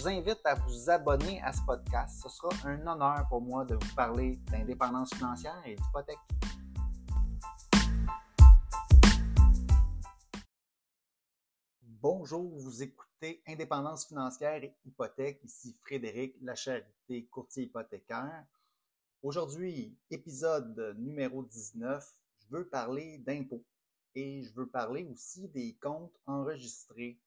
Vous invite à vous abonner à ce podcast. Ce sera un honneur pour moi de vous parler d'indépendance financière et d'hypothèque. Bonjour, vous écoutez Indépendance financière et hypothèque. Ici Frédéric Lacharité, courtier hypothécaire. Aujourd'hui, épisode numéro 19, je veux parler d'impôts et je veux parler aussi des comptes enregistrés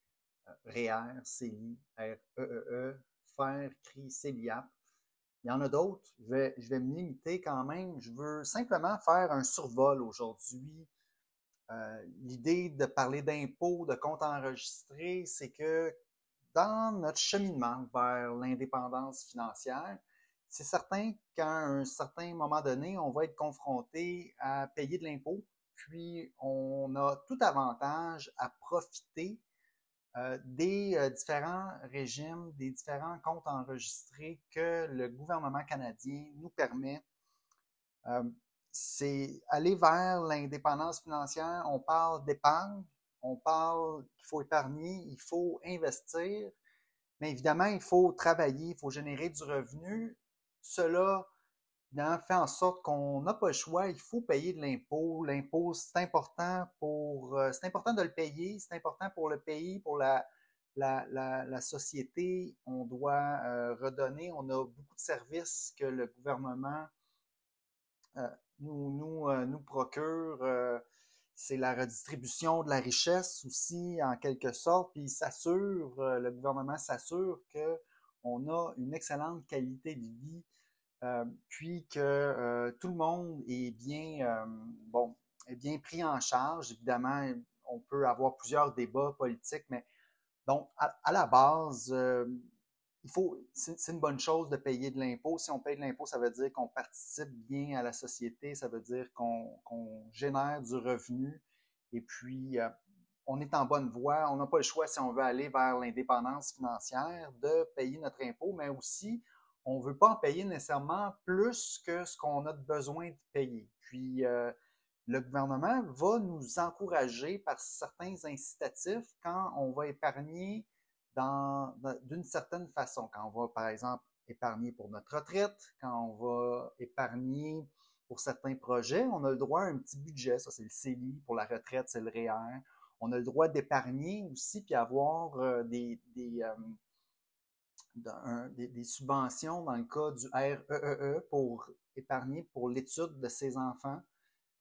REER, CELI, REEE, e, FER, CRI, CELIAP. Il y en a d'autres. Je vais, je vais me limiter quand même. Je veux simplement faire un survol aujourd'hui euh, l'idée de parler d'impôts, de comptes enregistrés, c'est que dans notre cheminement vers l'indépendance financière, c'est certain qu'à un certain moment donné, on va être confronté à payer de l'impôt, puis on a tout avantage à profiter euh, des euh, différents régimes, des différents comptes enregistrés que le gouvernement canadien nous permet c'est aller vers l'indépendance financière. On parle d'épargne, on parle qu'il faut épargner, il faut investir, mais évidemment, il faut travailler, il faut générer du revenu. Cela fait en sorte qu'on n'a pas le choix, il faut payer de l'impôt. L'impôt, c'est important pour euh, c'est important de le payer, c'est important pour le pays, pour la, la, la, société. On doit euh, redonner, on a beaucoup de services que le gouvernement euh, nous, nous, nous procure, c'est la redistribution de la richesse aussi, en quelque sorte, puis s'assure, le gouvernement s'assure qu'on a une excellente qualité de vie, puis que tout le monde est bien, bon, est bien pris en charge. Évidemment, on peut avoir plusieurs débats politiques, mais donc, à la base, il faut, c'est une bonne chose de payer de l'impôt. Si on paye de l'impôt, ça veut dire qu'on participe bien à la société, ça veut dire qu'on génère du revenu et puis euh, on est en bonne voie. On n'a pas le choix si on veut aller vers l'indépendance financière de payer notre impôt, mais aussi on ne veut pas en payer nécessairement plus que ce qu'on a besoin de payer. Puis euh, le gouvernement va nous encourager par certains incitatifs quand on va épargner d'une certaine façon. Quand on va, par exemple, épargner pour notre retraite, quand on va épargner pour certains projets, on a le droit à un petit budget. Ça, c'est le CELI. Pour la retraite, c'est le REER. On a le droit d'épargner aussi, puis avoir euh, des, euh, des, subventions dans le cas du REEE e e pour épargner pour l'étude de ses enfants,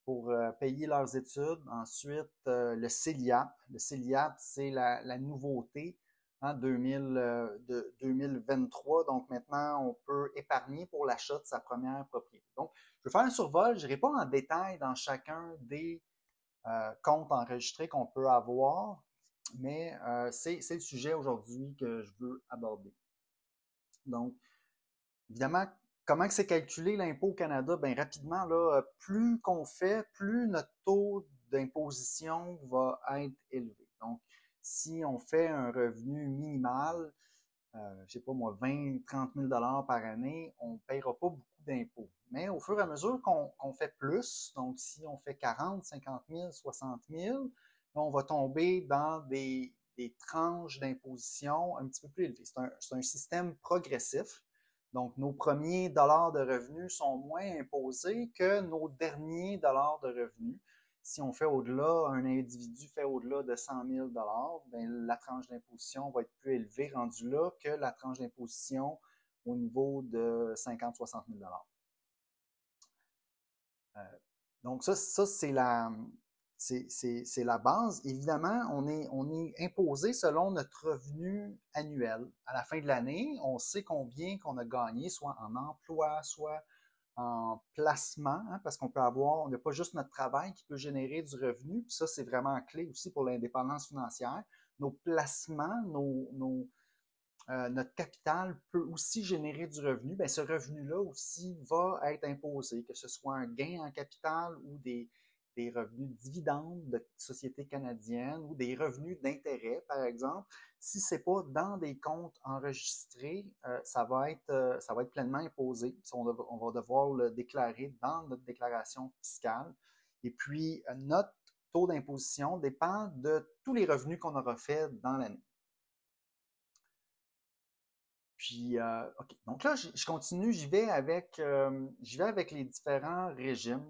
pour euh, payer leurs études. Ensuite, le CELIAP. Le CELIAP, c'est la, nouveauté en 2023. Donc maintenant, on peut épargner pour l'achat de sa première propriété. Donc, je vais faire un survol. Je n'irai pas en détail dans chacun des euh, comptes enregistrés qu'on peut avoir, mais euh, c'est le sujet aujourd'hui que je veux aborder. Donc, évidemment, comment c'est calculé l'impôt au Canada? Bien, rapidement, là, plus qu'on fait, plus notre taux d'imposition va être élevé. Donc, si on fait un revenu minimal, euh, je sais pas moi, 20, 30 000 dollars par année, on ne paiera pas beaucoup d'impôts. Mais au fur et à mesure qu'on fait plus, donc si on fait 40, 50 000, 60 000, on va tomber dans des, tranches d'imposition un petit peu plus élevées. C'est un, système progressif. Donc, nos premiers dollars de revenus sont moins imposés que nos derniers dollars de revenus si on fait au-delà, un individu fait au-delà de 100 000 ben, la tranche d'imposition va être plus élevée rendue là que la tranche d'imposition au niveau de 50-60 000 euh, Donc ça, ça c'est la, c'est la base. Évidemment, on est, imposé selon notre revenu annuel. À la fin de l'année, on sait combien qu'on a gagné, soit en emploi, soit en placement, hein, parce qu'on peut avoir, on n'a pas juste notre travail qui peut générer du revenu, puis ça, c'est vraiment clé aussi pour l'indépendance financière. Nos placements, nos, euh, notre capital peut aussi générer du revenu, bien, ce revenu-là aussi va être imposé, que ce soit un gain en capital ou des, des revenus dividendes de sociétés canadiennes ou des revenus d'intérêt, par exemple. Si ce n'est pas dans des comptes enregistrés, euh, ça, va être, euh, ça va être pleinement imposé. On, va devoir le déclarer dans notre déclaration fiscale. Et puis, notre taux d'imposition dépend de tous les revenus qu'on aura fait dans l'année. Puis, euh, OK. Donc là, je continue, j'y vais euh, vais avec les différents régimes.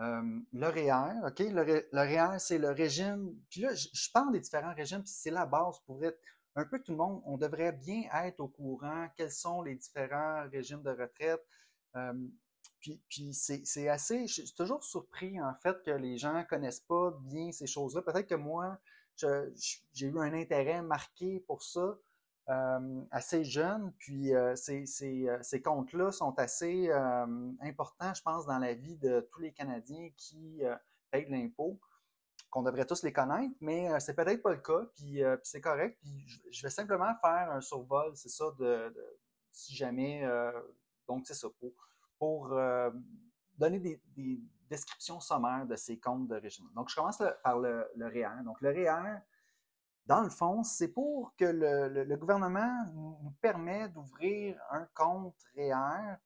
Euh, le c'est le régime. Puis là, je, parle des différents régimes, puis c'est la base pour être un peu tout le monde. On devrait bien être au courant quels sont les différents régimes de retraite. Euh, puis c'est assez. Je suis toujours surpris, en fait, que les gens ne connaissent pas bien ces choses-là. Peut-être que moi, j'ai eu un intérêt marqué pour ça. Euh, assez jeune, puis euh, ces, euh, ces, comptes-là sont assez importants, je pense, dans la vie de tous les Canadiens qui payent de l'impôt, qu'on devrait tous les connaître, mais c'est peut-être pas le cas, puis, c'est correct, puis je vais simplement faire un survol, c'est ça, de, si jamais, donc c'est ça, pour, donner des, descriptions sommaires de ces comptes de régime. Donc, je commence par le, le REER. Donc, le REER, dans le fond, c'est pour que le, gouvernement nous permet d'ouvrir un compte REER.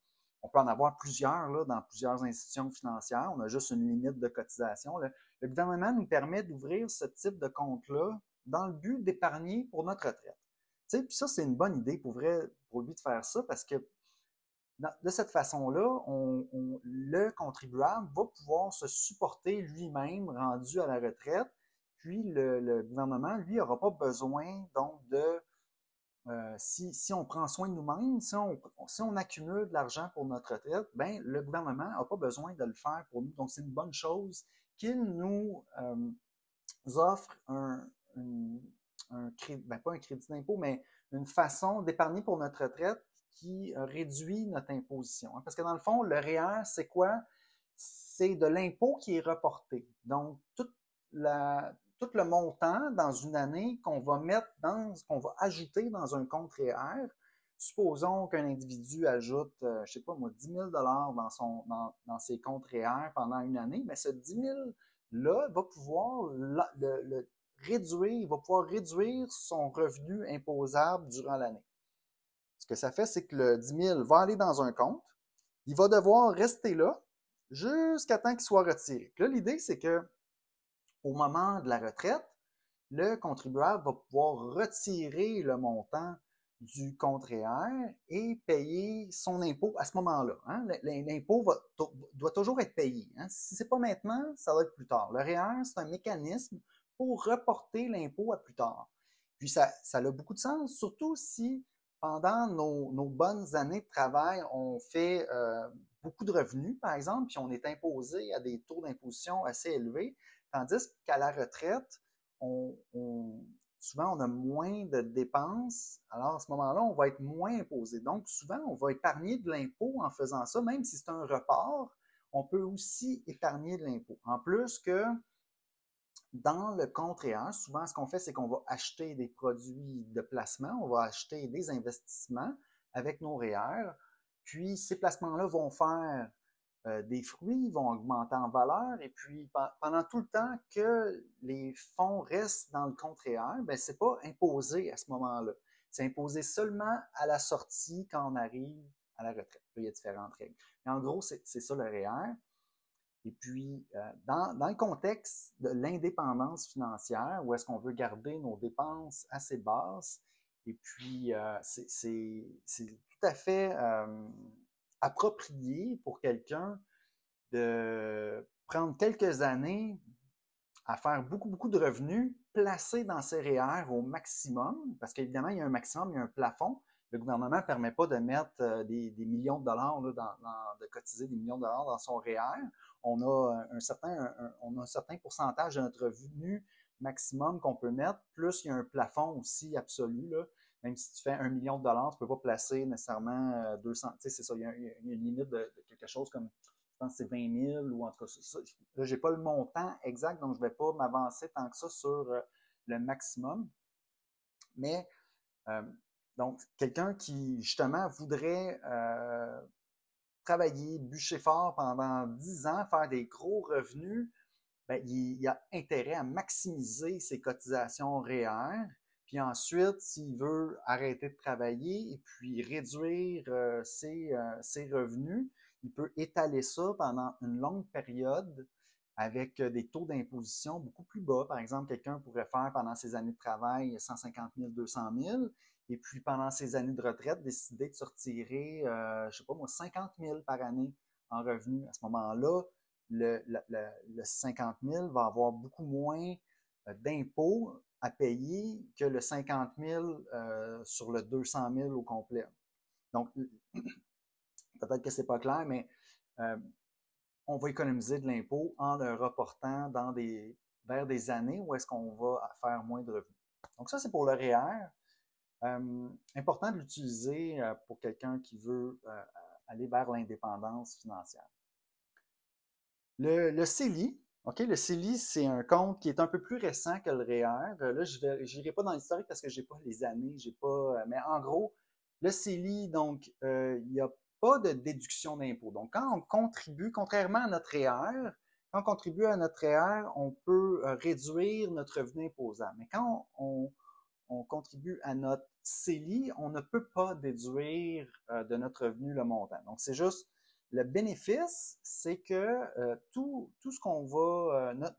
On peut en avoir plusieurs là, dans plusieurs institutions financières. On a juste une limite de cotisation. Le, gouvernement nous permet d'ouvrir ce type de compte-là dans le but d'épargner pour notre retraite. Tu puis ça, c'est une bonne idée pour, vrai, pour lui de faire ça parce que de cette façon-là, le contribuable va pouvoir se supporter lui-même rendu à la retraite puis le, gouvernement, lui, n'aura pas besoin donc de euh, si, si, on prend soin de nous-mêmes, si on, si on accumule de l'argent pour notre retraite, ben, le gouvernement n'a pas besoin de le faire pour nous. Donc, c'est une bonne chose qu'il nous euh, offre un, un, crédit, ben, pas un crédit d'impôt, mais une façon d'épargner pour notre retraite qui réduit notre imposition. Hein. Parce que dans le fond, le REER, c'est quoi? C'est de l'impôt qui est reporté. Donc, toute la, tout le montant dans une année qu'on va mettre dans, qu'on va ajouter dans un compte REER. Supposons qu'un individu ajoute, euh, je sais pas moi, 10 000 dans, son, dans, ses comptes REER pendant une année, mais ce 10 000-là va pouvoir le, réduire, il va pouvoir réduire son revenu imposable durant l'année. Ce que ça fait, c'est que le 10 000 va aller dans un compte, il va devoir rester là jusqu'à temps qu'il soit retiré. là, l'idée, c'est que au moment de la retraite, le contribuable va pouvoir retirer le montant du compte et payer son impôt à ce moment-là. Hein. L'impôt doit toujours être payé. Hein. Si ce n'est pas maintenant, ça va être plus tard. Le REER, c'est un mécanisme pour reporter l'impôt à plus tard. Puis ça, ça a beaucoup de sens, surtout si pendant nos, bonnes années de travail, on fait euh, beaucoup de revenus, par exemple, puis on est imposé à des taux d'imposition assez élevés. Tandis qu'à la retraite, souvent on a moins de dépenses. Alors à ce moment-là, on va être moins imposé. Donc souvent, on va épargner de l'impôt en faisant ça, même si c'est un report, on peut aussi épargner de l'impôt. En plus que dans le compte réel, souvent ce qu'on fait, c'est qu'on va acheter des produits de placement, on va acheter des investissements avec nos REER, puis ces placements-là vont faire euh, des fruits vont augmenter en valeur et puis pendant tout le temps que les fonds restent dans le compte réel, ben c'est pas imposé à ce moment-là. C'est imposé seulement à la sortie quand on arrive à la retraite. il y a différentes règles. Mais en gros, c'est ça le REER. Et puis, euh, dans, dans, le contexte de l'indépendance financière, où est-ce qu'on veut garder nos dépenses assez basses, et puis euh, c'est tout à fait approprié pour quelqu'un de prendre quelques années à faire beaucoup, beaucoup de revenus, placés dans ses REER au maximum, parce qu'évidemment, il y a un maximum, il y a un plafond. Le gouvernement ne permet pas de mettre euh, des, millions de dollars, de cotiser des millions de dollars dans son REER. On a un certain, on a un certain pourcentage de notre revenu maximum qu'on peut mettre, plus il y a un plafond aussi absolu. Là même si tu fais un million de dollars, tu ne peux pas placer nécessairement 200. Euh, tu sais, c'est ça, il y, a, une limite de, quelque chose comme, je pense que c'est 20 000 ou en tout cas, ça, là, je n'ai pas le montant exact, donc je ne vais pas m'avancer tant que ça sur euh, le maximum. Mais euh, Donc, quelqu'un qui, justement, voudrait travailler, bûcher fort pendant 10 ans, faire des gros revenus, ben, il, a intérêt à maximiser ses cotisations réelles. Puis ensuite, s'il veut arrêter de travailler et puis réduire euh, ses, euh, ses, revenus, il peut étaler ça pendant une longue période avec des taux d'imposition beaucoup plus bas. Par exemple, quelqu'un pourrait faire pendant ses années de travail 150 000, 200 000, et puis pendant ses années de retraite, décider de se retirer, euh, je sais pas moi, 50 000 par année en revenus. À ce moment-là, le, le, 50 000 va avoir beaucoup moins euh, d'impôts à payer que le 50 000 euh, sur le 200 000 au complet. Donc, peut-être que c'est pas clair, mais euh, on va économiser de l'impôt en le reportant vers des années où est-ce qu'on va faire moins de revenus. Donc ça, c'est pour le REER. Euh, important de l'utiliser pour quelqu'un qui veut aller vers l'indépendance financière. Le, le CELI, OK, le CELI, c'est un compte qui est un peu plus récent que le REER. Là, je n'irai pas dans l'historique parce que je n'ai pas les années, j'ai pas. Mais en gros, le CELI, donc, il n'y a pas de déduction d'impôt. Donc, quand on contribue, contrairement à notre REER, quand on contribue à notre REER, on peut réduire notre revenu imposable. Mais quand on, on contribue à notre CELI, on ne peut pas déduire euh, de notre revenu le montant. Donc, c'est juste le bénéfice, c'est que euh, tout, tout, ce qu'on va, euh, notre,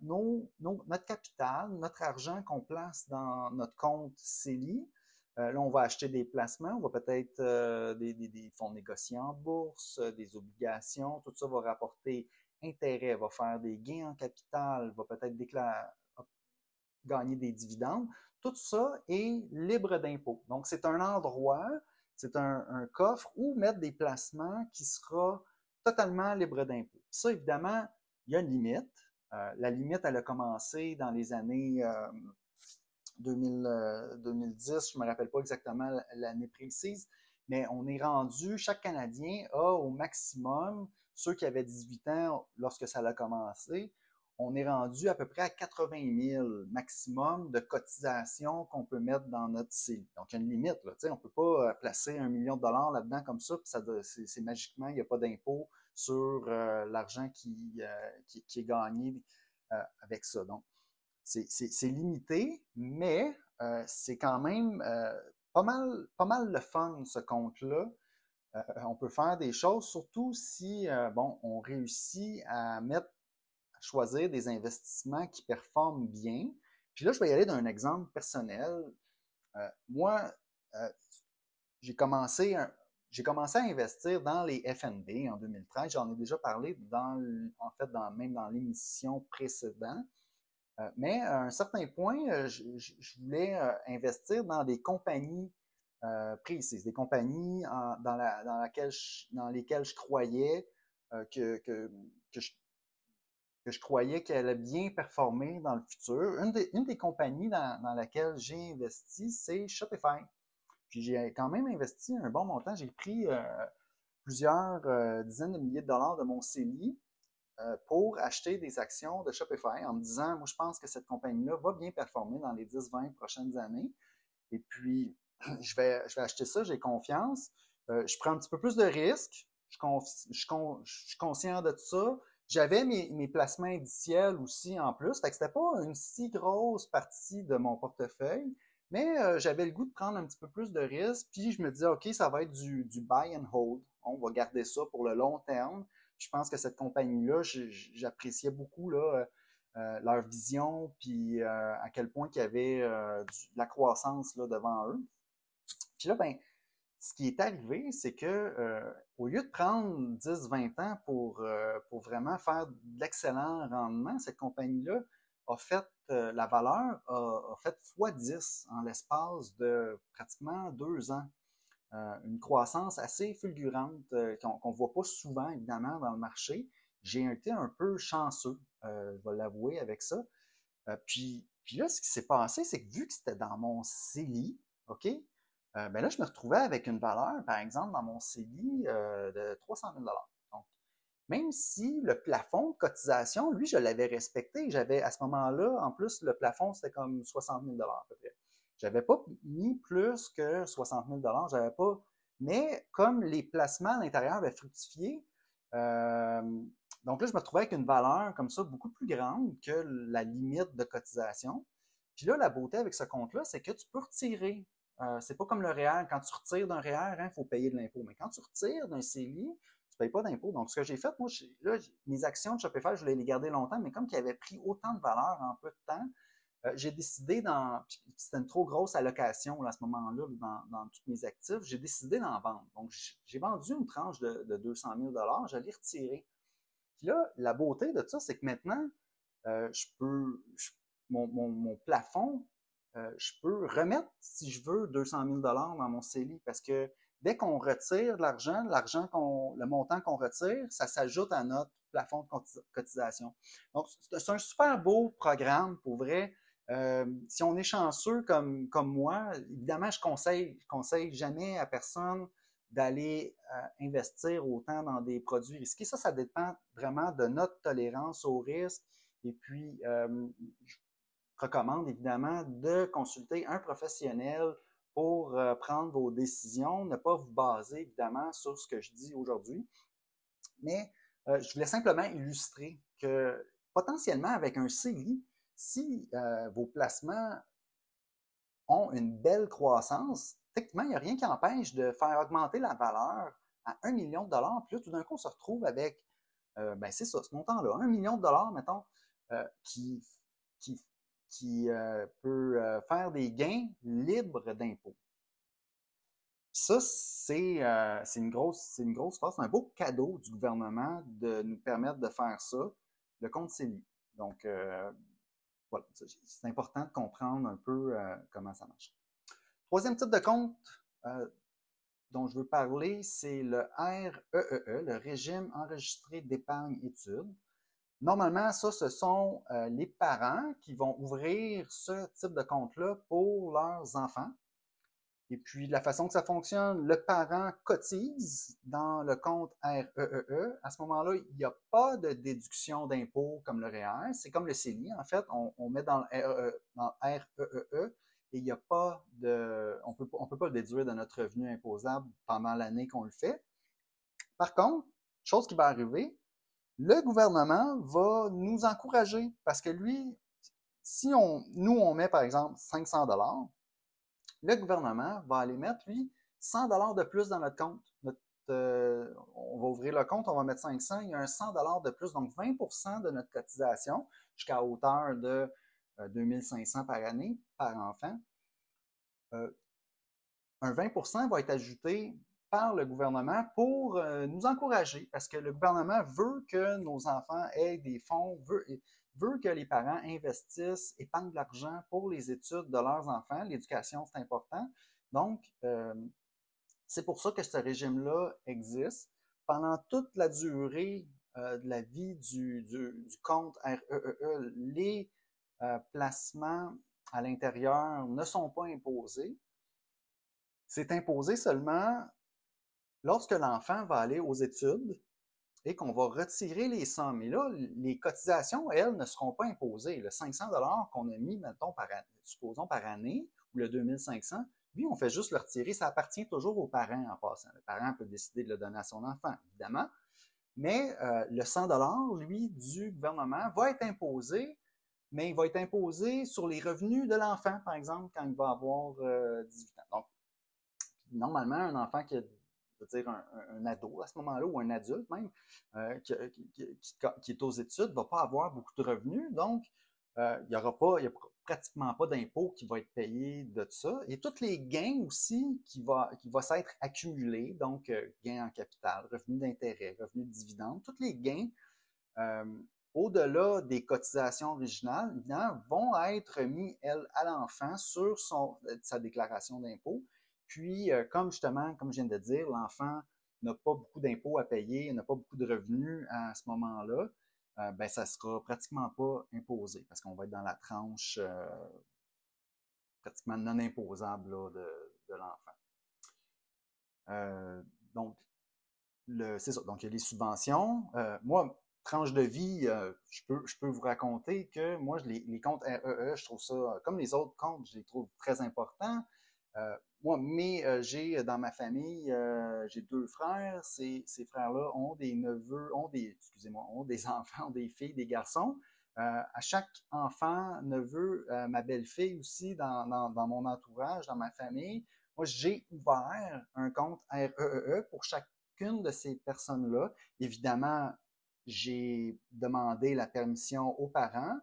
notre capital, notre argent qu'on place dans notre compte CELI, là, on va acheter des placements, on va peut-être des, des, fonds négociés en bourse, des obligations, tout ça va rapporter intérêt, va faire des gains en capital, va peut-être gagner des dividendes. Tout ça est libre d'impôt. Donc, c'est un endroit, c'est un, coffre où mettre des placements qui sera totalement libre d'impôt. Ça, évidemment, il y a une limite. Euh, la limite, elle a commencé dans les années 2000, 2010, euh, je ne me rappelle pas exactement l'année précise, mais on est rendu, chaque Canadien a au maximum, ceux qui avaient 18 ans lorsque ça a commencé, on est rendu à peu près à 80 000 maximum de cotisations qu'on peut mettre dans notre CELI. Donc, il y a une limite. Là, on ne peut pas euh, placer un million de dollars là-dedans comme ça, puis c'est, magiquement, il n'y a pas d'impôt sur euh, l'argent qui, euh, qui, est gagné avec ça. Donc, c'est, limité, mais c'est quand même pas, mal, pas mal le fun, ce compte-là. on peut faire des choses, surtout si, bon, on réussit à mettre choisir des investissements qui performent bien. Puis là, je vais y aller d'un exemple personnel. Euh, moi, euh, j'ai commencé, commencé à investir dans les FNB en 2013. J'en ai déjà parlé dans, en fait, même dans l'émission précédente. Euh, mais à un certain point, je, voulais investir dans des compagnies précises, des compagnies dans, la, dans, laquelle dans lesquelles je croyais que, que, que je, que je croyais qu'elle allait bien performer dans le futur. Une des, compagnies dans, dans laquelle j'ai investi, c'est Shopify. Puis j'ai quand même investi un bon montant. J'ai pris euh, plusieurs euh, dizaines de milliers de dollars de mon CELI euh, pour acheter des actions de Shopify en me disant, moi je pense que cette compagnie-là va bien performer dans les 10-20 prochaines années. Et puis, je vais, acheter ça, j'ai confiance. je prends un petit peu plus de risques. Je, je, je suis conscient de tout ça j'avais mes, placements indiciels aussi en plus. Fait que c'était pas une si grosse partie de mon portefeuille, mais euh, j'avais le goût de prendre un petit peu plus de risques. Puis je me disais, OK, ça va être du, du buy and hold. On va garder ça pour le long terme. Je pense que cette compagnie-là, j'appréciais beaucoup là, euh, euh, leur vision, puis à quel point il y avait de la croissance là, devant eux. Puis là, ben, ce qui est arrivé, c'est que euh, au lieu de prendre 10-20 ans pour, euh, pour vraiment faire de l'excellent rendement, cette compagnie-là a fait euh, la valeur a, fait x10 en l'espace de pratiquement deux ans. une croissance assez fulgurante qu'on ne voit pas souvent, évidemment, dans le marché. J'ai été un peu chanceux, je vais l'avouer, avec ça. puis, puis là, ce qui s'est passé, c'est que vu que c'était dans mon CELI, OK, euh, ben là, je me retrouvais avec une valeur, par exemple, dans mon CELI euh, de 300 000 Donc, même si le plafond de cotisation, lui, je l'avais respecté, j'avais à ce moment-là, en plus, le plafond, c'était comme 60 000 à peu près. J'avais pas mis plus que 60 000 J'avais pas. Mais comme les placements à l'intérieur avaient fructifié, euh, donc là, je me retrouvais avec une valeur comme ça beaucoup plus grande que la limite de cotisation. Puis là, la beauté avec ce compte-là, c'est que tu peux retirer. Euh, c'est pas comme le REER. Quand tu retires d'un REER, il hein, faut payer de l'impôt. Mais quand tu retires d'un CELI, tu ne payes pas d'impôt. Donc, ce que j'ai fait, moi, là, mes actions de Shopify, je voulais les garder longtemps, mais comme qui avaient pris autant de valeur en peu de temps, euh, j'ai décidé dans. C'était une trop grosse allocation à ce moment-là dans, tous mes actifs. J'ai décidé d'en vendre. Donc, j'ai vendu une tranche de, de 200 000 je l'ai retiré. Puis là, la beauté de ça, c'est que maintenant, euh, je peux. mon, plafond, euh, je peux remettre, si je veux, 200 000 dans mon CELI parce que dès qu'on retire de l'argent, l'argent qu'on, le montant qu'on retire, ça s'ajoute à notre plafond de cotisation. Donc, c'est un super beau programme pour vrai. Euh, si on est chanceux comme, moi, évidemment, je conseille, je conseille jamais à personne d'aller euh, investir autant dans des produits risqués. Ça, ça dépend vraiment de notre tolérance au risque. Et puis, recommande évidemment de consulter un professionnel pour prendre vos décisions, ne pas vous baser évidemment sur ce que je dis aujourd'hui. Mais je voulais simplement illustrer que potentiellement avec un CELI, si euh, vos placements ont une belle croissance, techniquement, il n'y a rien qui empêche de faire augmenter la valeur à 1 million de dollars. Puis là, tout d'un coup, on se retrouve avec, euh, ben c'est ça, ce montant-là, 1 million de dollars, mettons, euh, qui, qui, qui peut faire des gains libres d'impôts. Ça, c'est une grosse, une grosse force, un beau cadeau du gouvernement de nous permettre de faire ça, le compte CELI. Donc, voilà, c'est important de comprendre un peu euh, comment ça marche. Troisième type de compte euh, dont je veux parler, c'est le REEE, e e, le régime enregistré d'épargne études. Normalement, ça, ce sont euh, les parents qui vont ouvrir ce type de compte-là pour leurs enfants. Et puis, la façon que ça fonctionne, le parent cotise dans le compte REEE. E. À ce moment-là, il n'y a pas de déduction d'impôt comme le REER. C'est comme le CELI, en fait. On, met dans le REEE, e et il n'y a pas de. On on peut pas le déduire de notre revenu imposable pendant l'année qu'on le fait. Par contre, chose qui va arriver, le gouvernement va nous encourager parce que lui, si on, nous, on met par exemple 500 dollars, le gouvernement va aller mettre, lui, 100 dollars de plus dans notre compte. Euh, on va ouvrir le compte, on va mettre 500, il y a un 100 dollars de plus, donc 20% de notre cotisation jusqu'à hauteur de 2500 euh, par année par enfant. Euh, un 20% va être ajouté par le gouvernement pour nous encourager, parce que le gouvernement veut que nos enfants aient des fonds, veut, veut que les parents investissent, épargnent de l'argent pour les études de leurs enfants. L'éducation, c'est important. Donc, euh, c'est pour ça que ce régime-là existe. Pendant toute la durée euh, de la vie du, compte REEE, e e, les euh, placements à l'intérieur ne sont pas imposés. C'est imposé seulement lorsque l'enfant va aller aux études et qu'on va retirer les sommes. Et là, les cotisations, elles, ne seront pas imposées. Le 500 qu'on a mis, mettons, par supposons par année, ou le 2500, lui, on fait juste le retirer. Ça appartient toujours aux parents en passant. Le parent peut décider de le donner à son enfant, évidemment. Mais euh, le 100 lui, du gouvernement, va être imposé, mais il va être imposé sur les revenus de l'enfant, par exemple, quand il va avoir 18 euh, ans. Donc, normalement, un enfant qui a dire un, ado à ce moment-là, ou un adulte même, euh, qui, est aux études, ne va pas avoir beaucoup de revenus. Donc, euh, il n'y aura pas, il a pratiquement pas d'impôt qui va être payé de ça. Et tous les gains aussi qui va, qui va s'être accumulés, donc euh, gains en capital, revenus d'intérêt, revenus de dividendes, tous les gains au-delà des cotisations originales, vont être mis, elles, à l'enfant sur son, sa déclaration d'impôt. Puis, euh, comme justement, comme je viens de dire, l'enfant n'a pas beaucoup d'impôts à payer, n'a pas beaucoup de revenus à ce moment-là, euh, ben, ça ne sera pratiquement pas imposé parce qu'on va être dans la tranche euh, pratiquement non imposable de, l'enfant. donc, c'est ça. Donc, il y a les subventions. moi, tranche de vie, euh, je, peux, je peux vous raconter que moi, les, les comptes REE, e, je trouve ça, comme les autres comptes, je les trouve très importants. Euh, moi, mais euh, j'ai dans ma famille, j'ai deux frères. Ces, ces frères-là ont des neveux, ont des, excusez-moi, ont des enfants, des filles, des garçons. à chaque enfant, neveu, ma belle-fille aussi, dans, dans, mon entourage, dans ma famille, moi, j'ai ouvert un compte REE e pour chacune de ces personnes-là. Évidemment, j'ai demandé la permission aux parents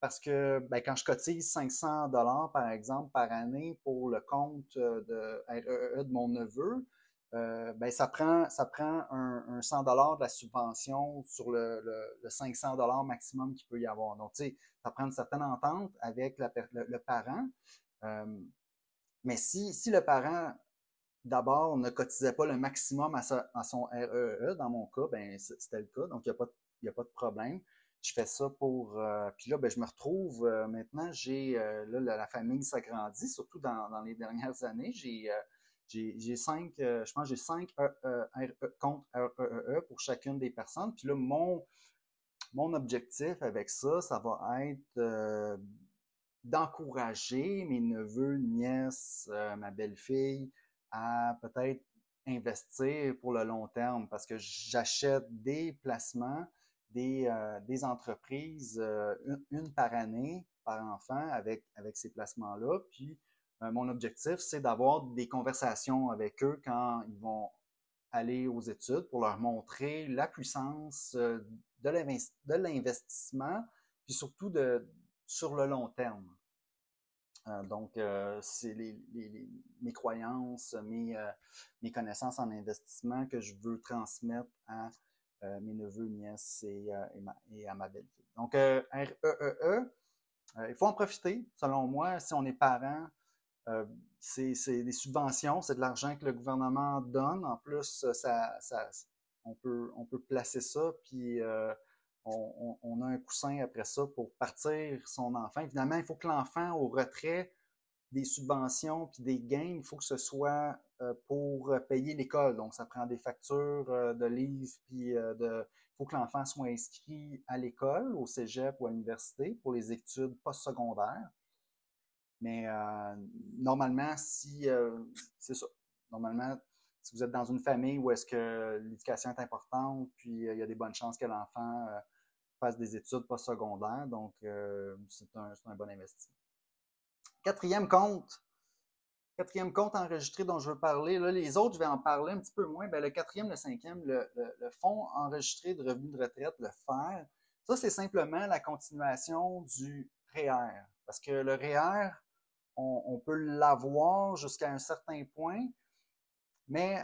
parce que ben, quand je cotise 500 dollars par exemple par année pour le compte euh, de REE de mon neveu, euh, ben, ça prend ça prend un, 100 dollars de la subvention sur le, le, 500 dollars maximum qu'il peut y avoir. Donc tu sais, ça prend une certaine entente avec le, parent. Euh, mais si, si le parent d'abord, ne cotisait pas le maximum à, son REE. E. Dans mon cas, ben, c'était le cas, donc il n'y a, a pas de problème. Je fais ça pour. Euh, puis là, ben, je me retrouve euh, maintenant, j'ai euh, là, la, famille s'agrandit, surtout dans, dans, les dernières années. J'ai cinq, je pense j'ai cinq comptes REE pour chacune des personnes. Puis là, mon, mon objectif avec ça, ça va être d'encourager mes neveux, nièces, ma belle-fille, à peut-être investir pour le long terme parce que j'achète des placements, des, euh, des entreprises, euh, une, par année, par enfant, avec, avec ces placements-là. Puis, euh, mon objectif, c'est d'avoir des conversations avec eux quand ils vont aller aux études pour leur montrer la puissance de l'investissement, puis surtout de, sur le long terme. Donc, c'est mes croyances, mes, mes, connaissances en investissement que je veux transmettre à mes neveux, nièces et, et, à ma belle-fille. Donc, REEE, e e, il faut en profiter, selon moi, si on est parent. c'est des subventions, c'est de l'argent que le gouvernement donne. En plus, ça, on, peut, on peut placer ça, puis on, a un coussin après ça pour partir son enfant. Évidemment, il faut que l'enfant, au retrait des subventions puis des gains, il faut que ce soit euh, pour payer l'école. Donc, ça prend des factures euh, de livres, puis euh, de... il faut que l'enfant soit inscrit à l'école, au cégep ou à l'université pour les études postsecondaires. Mais normalement, si c'est ça, normalement, si vous êtes dans une famille où est-ce que l'éducation est importante, puis il y a des bonnes chances que l'enfant fasse des études postsecondaires. Donc, euh, c'est un, bon investissement. Quatrième compte. Quatrième compte enregistré dont je veux parler. Là, les autres, je vais en parler un petit peu moins. Ben, le quatrième, le cinquième, le, fonds enregistré de revenus de retraite, le FER. Ça, c'est simplement la continuation du REER. Parce que le REER, on peut l'avoir jusqu'à un certain point, mais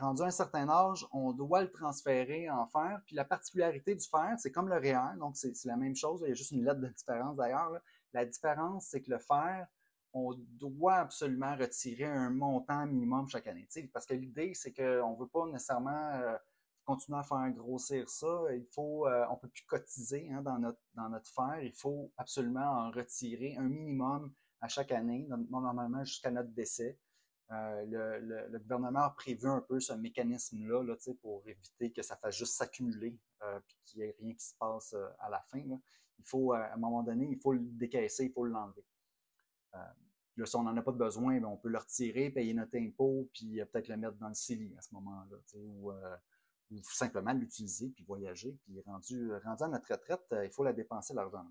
rendu à un certain âge, on doit le transférer en fer. Puis la particularité du fer, c'est comme le REER, donc c'est la même chose, il y a juste une lettre de différence d'ailleurs. La différence, c'est que le fer, on doit absolument retirer un montant minimum chaque année. Parce que l'idée, c'est qu'on ne veut pas nécessairement euh, continuer à faire grossir ça. Il faut, euh, on peut plus cotiser hein, dans, notre, dans notre fer. Il faut absolument en retirer un minimum à chaque année, normalement jusqu'à notre décès. Euh, le, gouvernement a prévu un peu ce mécanisme-là là, pour éviter que ça fasse juste s'accumuler euh, puis qu'il n'y ait rien qui se passe à la fin. Il faut, à un moment donné, il faut le décaisser, il faut l'enlever. Si on n'en a pas besoin, ben, on peut le retirer, payer notre impôt, puis peut-être le mettre dans le CELI à ce moment-là, ou, ou, simplement l'utiliser, puis voyager. Puis rendu, rendu à notre retraite, il faut la dépenser l'argent.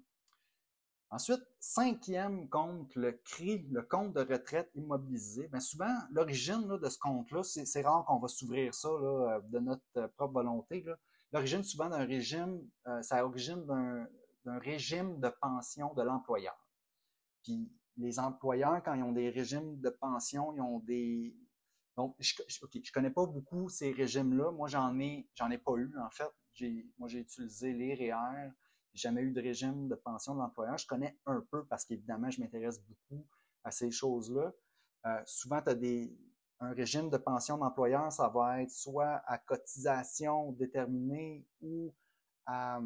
Ensuite, cinquième compte, le CRI, le compte de retraite immobilisé. Bien souvent, l'origine de ce compte-là, c'est rare qu'on va s'ouvrir ça de notre euh, propre volonté. L'origine souvent d'un régime, euh, c'est l'origine d'un régime de pension de l'employeur. Puis les employeurs, quand ils ont des régimes de pension, ils ont des. Donc, je, ne connais pas beaucoup ces régimes-là. Moi, j'en ai, j'en ai pas eu, en fait. Moi, j'ai utilisé les REER, jamais eu de régime de pension de l'employeur. Je connais un peu parce qu'évidemment, je m'intéresse beaucoup à ces choses-là. Euh, souvent, tu as des, un régime de pension d'employeur, ça va être soit à cotisation déterminée ou, à,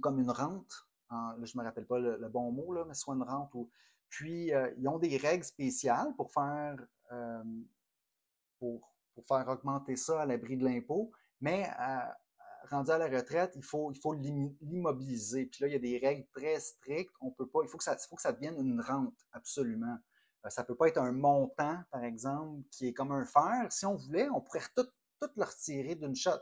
comme une rente. Je ne me rappelle pas le, bon mot, là, mais soit une rente. Ou, puis, euh, ils ont des règles spéciales pour faire, euh, pour, faire augmenter ça à l'abri de l'impôt, mais rendu à la retraite, il faut, il faut l'immobiliser. Puis là, il y a des règles très strictes. On peut pas, il faut que ça, faut que ça devienne une rente, absolument. Euh, ça peut pas être un montant, par exemple, qui est comme un fer. Si on voulait, on pourrait tout, tout le retirer d'une shot.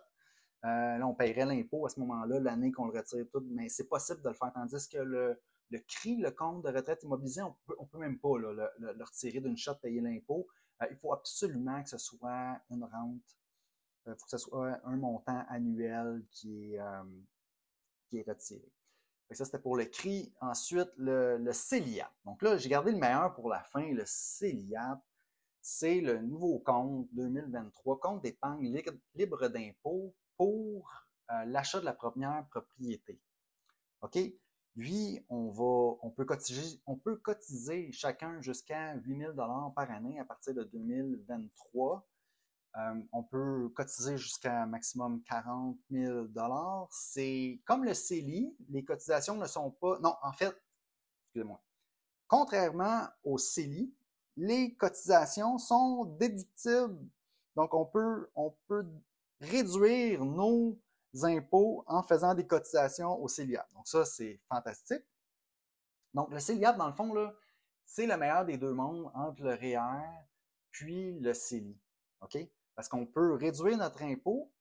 Euh, là, on paierait l'impôt à ce moment-là, l'année qu'on le retire tout, mais c'est possible de le faire. Tandis que le, le CRI, le compte de retraite immobilisé, on peut, peut même pas le, retirer d'une shot, payer l'impôt. Euh, il faut absolument que ce soit une rente. Il faut que ce soit un montant annuel qui est, qui est retiré. ça, c'était pour le CRI. Ensuite, le, le CELIAP. Donc là, j'ai gardé le meilleur pour la fin. Le CELIAP, c'est le nouveau compte 2023, compte d'épargne libre d'impôt pour euh, l'achat de la première propriété. OK? Lui, on va, on peut cotiser, on peut cotiser chacun jusqu'à 8000 dollars par année à partir de 2023. Euh, on peut cotiser jusqu'à un maximum 40 000 dollars. C'est comme le CELI, les cotisations ne sont pas. Non, en fait, excusez-moi. Contrairement au CELI, les cotisations sont déductibles. Donc, on peut, on peut réduire nos impôts en faisant des cotisations au CELIAP. Donc, ça, c'est fantastique. Donc, le CELIAP, dans le fond, c'est le meilleur des deux mondes entre le REER puis le CELI. OK? Parce qu'on peut réduire notre impôt.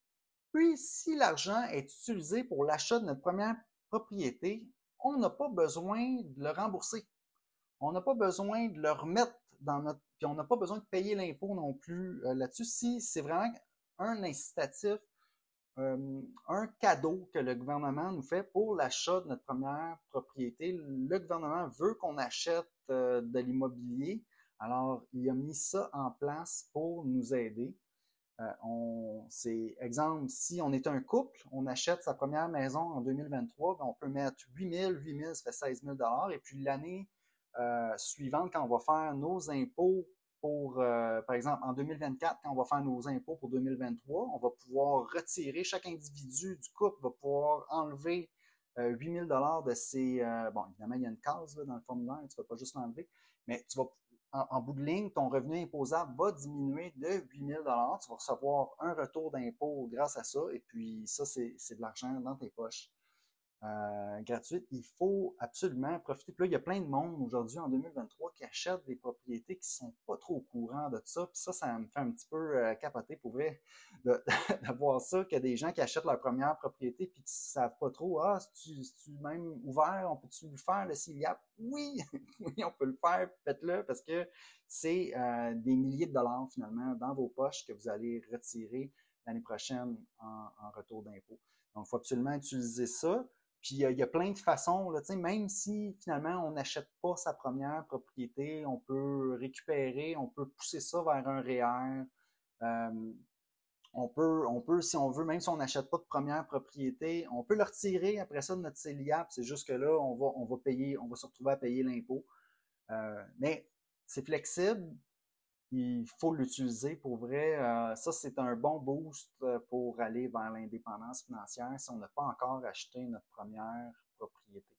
Puis, si l'argent est utilisé pour l'achat de notre première propriété, on n'a pas besoin de le rembourser. On n'a pas besoin de le remettre dans notre. Puis, on n'a pas besoin de payer l'impôt non plus euh, là-dessus. Si c'est vraiment un incitatif, un cadeau que le gouvernement nous fait pour l'achat de notre première propriété. Le gouvernement veut qu'on achète euh, de l'immobilier. Alors, il a mis ça en place pour nous aider. Euh, on, c'est exemple, si on est un couple, on achète sa première maison en 2023, ben, on peut mettre 8 000, 8 000, ça fait 16 000 Et puis l'année euh, suivante, quand on va faire nos impôts pour, euh, par exemple, en 2024, quand on va faire nos impôts pour 2023, on va pouvoir retirer, chaque individu du couple va pouvoir enlever 8 000 de ses... bon, évidemment, il y a une case là, dans le formulaire, tu ne vas pas juste l'enlever, mais tu vas en, bout de ligne, ton revenu imposable va diminuer de 8 000 Tu vas recevoir un retour d'impôt grâce à ça. Et puis, ça, c'est de l'argent dans tes poches. Euh, gratuite, il faut absolument profiter. Puis là, il y a plein de monde aujourd'hui en 2023 qui achètent des propriétés qui sont pas trop au courant de ça. Puis ça, ça me fait un petit peu euh, capoter pour vrai de, voir ça, qu'il y a des gens qui achètent leur première propriété puis qui savent pas trop, ah, si tu même ouvert, on peut-tu le faire, le CIAP? Oui, oui, on peut le faire, faites-le parce que c'est euh, des milliers de dollars finalement dans vos poches que vous allez retirer l'année prochaine en, en retour d'impôt. Donc, il faut absolument utiliser ça. Puis il y, a plein de façons, là, même si finalement on n'achète pas sa première propriété, on peut récupérer, on peut pousser ça vers un REER. Euh, on peut, on peut, si on veut, même si on n'achète pas de première propriété, on peut le retirer après ça de notre CELIAP. C'est juste que là, on va, on va payer, on va se retrouver à payer l'impôt. Euh, mais c'est flexible il faut l'utiliser pour vrai. Euh, ça, c'est un bon boost euh, pour aller vers l'indépendance financière si on n'a pas encore acheté notre première propriété.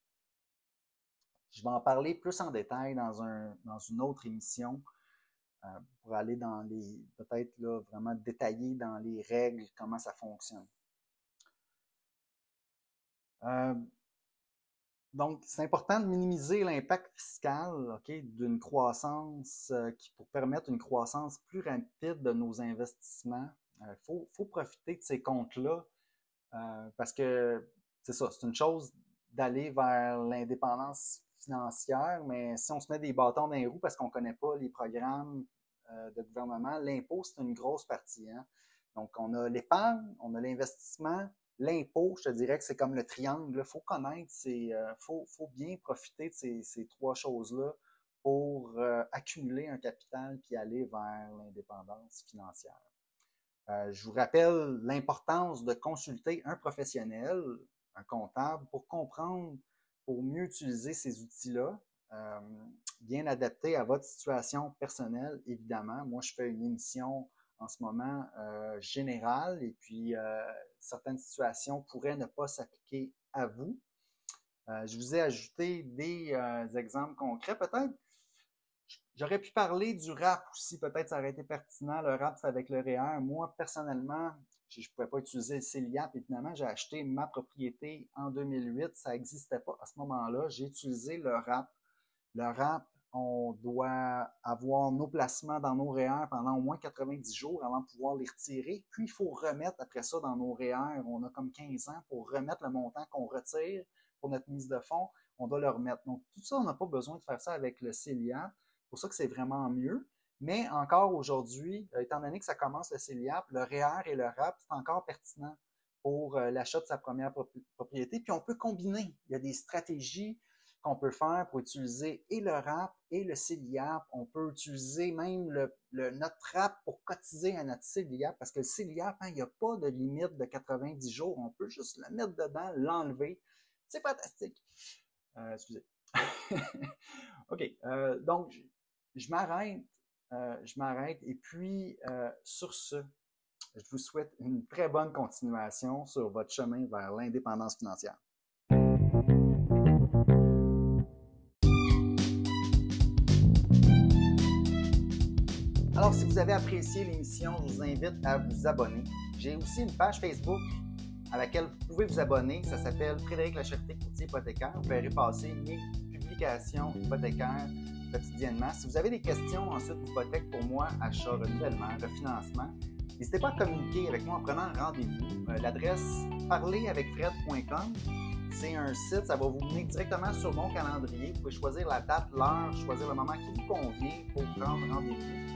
Je vais en parler plus en détail dans, un, dans une autre émission euh, pour aller dans les, peut-être là, vraiment détailler dans les règles, comment ça fonctionne. Donc, c'est important de minimiser l'impact fiscal d'une croissance euh, qui pour permettre une croissance plus rapide de nos investissements. Il euh, faut, profiter de ces comptes-là euh, parce que c'est ça, c'est une chose d'aller vers l'indépendance financière, mais si on se met des bâtons dans les roues parce qu'on ne connaît pas les programmes de gouvernement, l'impôt, c'est une grosse partie. Hein. Donc, on a l'épargne, on a l'investissement, L'impôt, je te dirais que c'est comme le triangle. Il faut connaître, il euh, faut, bien profiter de ces, trois choses-là pour euh, accumuler un capital puis aller vers l'indépendance financière. Euh, je vous rappelle l'importance de consulter un professionnel, un comptable, pour comprendre, pour mieux utiliser ces outils-là, bien adaptés à votre situation personnelle, évidemment. Moi, je fais une émission en ce moment euh, général et puis euh, certaines situations pourraient ne pas s'appliquer à vous. Euh, je vous ai ajouté des exemples concrets. Peut-être, J'aurais pu parler du rap aussi, peut-être ça aurait été pertinent. Le rap, c'est avec le REER. Moi, personnellement, je ne pouvais pas utiliser le CELIAP, évidemment. J'ai acheté ma propriété en 2008. Ça n'existait pas à ce moment-là. J'ai utilisé le rap. Le rap, on doit avoir nos placements dans nos REER pendant au moins 90 jours avant de pouvoir les retirer. Puis, il faut remettre après ça dans nos REER. On a comme 15 ans pour remettre le montant qu'on retire pour notre mise de fonds. On doit le remettre. Donc, tout ça, on n'a pas besoin de faire ça avec le CELIAP. C'est pour ça que c'est vraiment mieux. Mais encore aujourd'hui, euh, étant donné que ça commence le CELIAP, le REER et le RAP, c'est encore pertinent pour euh, l'achat de sa première propriété. Puis on peut combiner. Il y a des stratégies qu'on peut faire pour utiliser et le RAP et le CELIAP. On peut utiliser même le, notre RAP pour cotiser à notre CELIAP parce que le CELIAP, hein, il n'y a pas de limite de 90 jours. On peut juste le mettre dedans, l'enlever. C'est fantastique. Euh, excusez. OK. donc, je m'arrête. Euh, je m'arrête. Et puis, euh, sur ce, je vous souhaite une très bonne continuation sur votre chemin vers l'indépendance financière. Alors, si vous avez apprécié l'émission, je vous invite à vous abonner. J'ai aussi une page Facebook à laquelle vous pouvez vous abonner. Ça s'appelle Frédéric Lacherté, courtier hypothécaire. Vous verrez passer mes publications hypothécaires quotidiennement. Si vous avez des questions ensuite d'hypothèque pour moi, achat, renouvellement, refinancement, n'hésitez pas à communiquer avec moi en prenant rendez-vous. Euh, l'adresse parleravecfred.com, c'est un site, ça va vous mener directement sur mon calendrier. Vous pouvez choisir la date, l'heure, choisir le moment qui vous convient pour prendre rendez-vous.